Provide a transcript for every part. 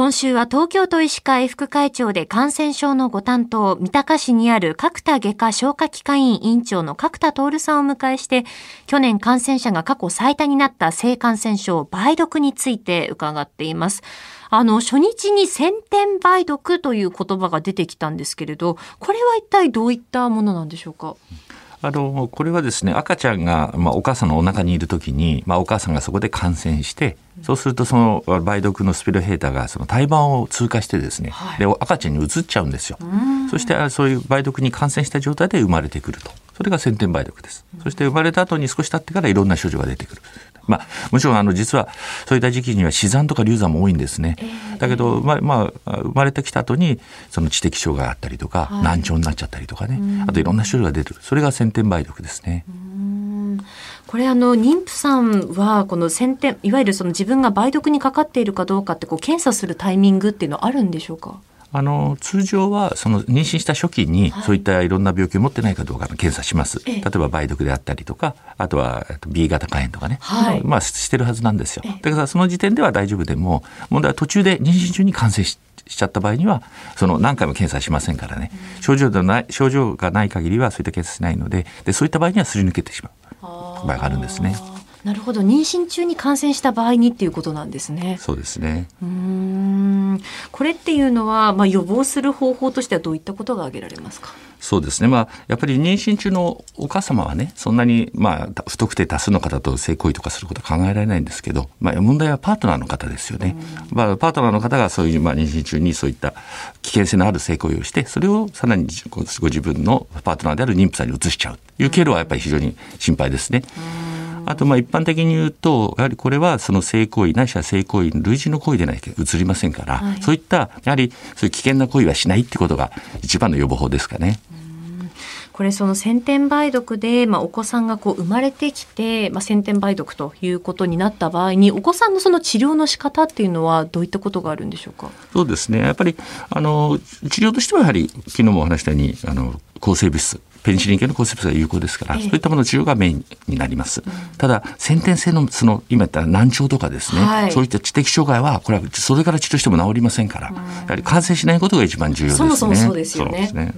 今週は東京都医師会副会長で感染症のご担当、三鷹市にある角田外科消化器科院院長の角田徹さんを迎えして、去年感染者が過去最多になった性感染症、梅毒について伺っています。あの、初日に先天梅毒という言葉が出てきたんですけれど、これは一体どういったものなんでしょうか？あのこれはですね赤ちゃんが、まあ、お母さんのお腹にいる時に、まあ、お母さんがそこで感染してそうするとその梅毒のスピルヘータがその胎盤を通過してですね、はい、で赤ちゃんに移っちゃうんですよ。そしてそういう梅毒に感染した状態で生まれてくると。それが先天梅毒です。そして生まれた後に少し経ってからいろんな症状が出てくる。まあ、もちろんあの実はそういった時期には死産とか流産も多いんですね。だけど、まあ、まあ、生まれてきた後にその知的障害があったりとか、はい、難聴になっちゃったりとかね、あといろんな症状が出てくる。それが先天梅毒ですね。これあの妊婦さんはこの先天いわゆるその自分が梅毒にかかっているかどうかってこう検査するタイミングっていうのはあるんでしょうか？あの通常はその妊娠した初期にそういったいろんな病気を持ってないかどうかの検査します、例えば梅毒であったりとかあとは B 型肝炎とかね、はい、まあしてるはずなんですよ。だからその時点では大丈夫でも問題は途中で妊娠中に感染ししちゃった場合にはその何回も検査しませんからね、症状でない症状がない限りはそういった検査しないのででそういった場合にはすり抜けてしまう。場合があるんですね。なるほど。妊娠中に感染した場合にっていうことなんですね。そうですね。うんこれっていうのは、まあ、予防する方法としてはどういったことが挙げられますか？そうですね、まあ、やっぱり妊娠中のお母様はねそんなに、まあ、不特定多数の方と性行為とかすることは考えられないんですけど、まあ、問題はパートナーの方ですよね。まあ、パートナーの方がそういう、まあ、妊娠中にそういった危険性のある性行為をしてそれをさらにご自分のパートナーである妊婦さんに移しちゃう。という経路はやっぱり非常に心配ですね。あとまあ一般的に言うとやはりこれはその性行為ないしは性行為類似の行為でないと移りませんから、はい、そういったやはりそういう危険な行為はしないってことが一番の予防法ですかね。これその先天梅毒で、まあ、お子さんがこう生まれてきて、まあ、先天梅毒ということになった場合にお子さんのその治療の仕方っていうのはどういったことがあるんでしょうか？そうですね。やっぱりあの治療としてはやはり昨日もお話したようにあの抗生物質ペニシリン系の抗生物質が有効ですから、そういったものの治療がメインになります。ただ、先天性の、その、今言った難聴とかですね、はい、そういった知的障害は、これはそれから治療しても治りませんから、やはり感染しないことが一番重要ですね。そもそもそうですよね。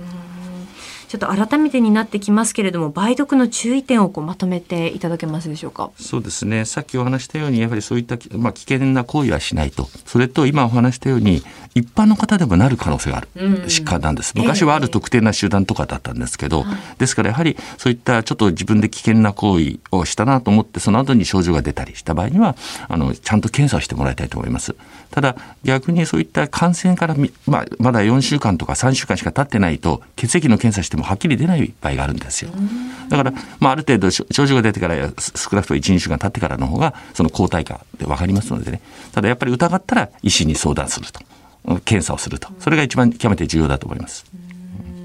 ちょっと改めてになってきますけれども梅毒の注意点をこうまとめていただけますでしょうか？そうですね。さっきお話したようにやはりそういった、まあ、危険な行為はしないと。それと今お話したように一般の方でもなる可能性がある疾患なんです、昔はある特定な集団とかだったんですけど、えー、ですからやはりそういったちょっと自分で危険な行為をしたなと思ってその後に症状が出たりした場合にはあのちゃんと検査をしてもらいたいと思います。ただ逆にそういった感染から、まあ、まだ4週間とか3週間しか経ってないと血液の検査してもはっきり出ない場合があるんですよ。だから、まあ、ある程度症状が出てから少なくとも1、2週間経ってからの方がその抗体価で分かりますのでねただやっぱり疑ったら医師に相談すると検査をするとそれが一番極めて重要だと思います。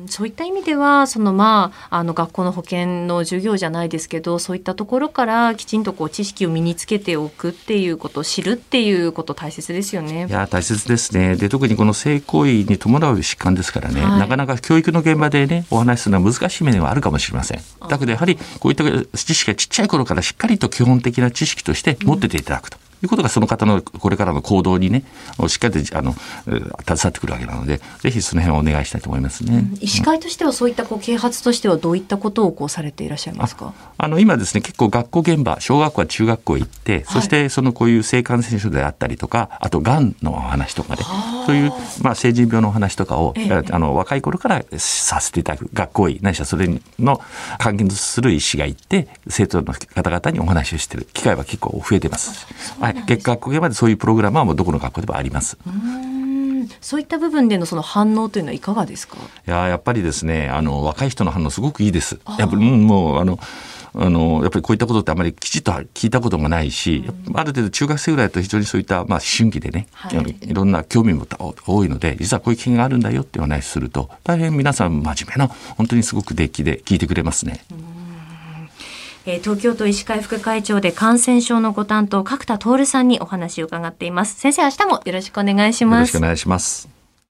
そういった意味ではそのまああの学校の保健の授業じゃないですけどそういったところからきちんとこう知識を身につけておくっていうこと知るっていうこと大切ですよね。いや大切ですね。で特にこの性行為に伴う疾患ですからね、はい、なかなか教育の現場でねお話しするのは難しい面はあるかもしれません。だけどやはりこういった知識がちっちゃい頃からしっかりと基本的な知識として持ってていただくと。うんいうことがその方のこれからの行動にね、しっかりあの携わってくるわけなので、ぜひその辺をお願いしたいと思いますね。うん、医師会としてはそういったこう啓発としてはどういったことをこうされていらっしゃいますか？あの今ですね、結構学校現場、小学校や中学校行って、そしてそのこういう性感染症であったりとか、あとがんの話とかで、そういうまあ成人病の話とかを、ええ、あの若い頃からさせていただく学校医、ないしはそれの関係する医師がいて、生徒の方々にお話をしている機会は結構増えてます。はい、月学校現場でそういうプログラムはもうどこの学校でもあります。そういった部分でのその反応というのはいかがですか？いややっぱりですねあの若い人の反応すごくいいです。やっぱりもうあの。あのやっぱりこういったことってあまりきちっと聞いたことがないし、うん、ある程度中学生ぐらいだと非常にそういった、まあ、思春期でね、はい、いろんな興味も多いので実はこういう危険があるんだよっていう話すると大変皆さん真面目な本当にすごくデッキで聞いてくれますね。うんえー、東京都医師会副会長で感染症のご担当角田徹さんにお話を伺っています。先生明日もよろしくお願いします。よろしくお願いします。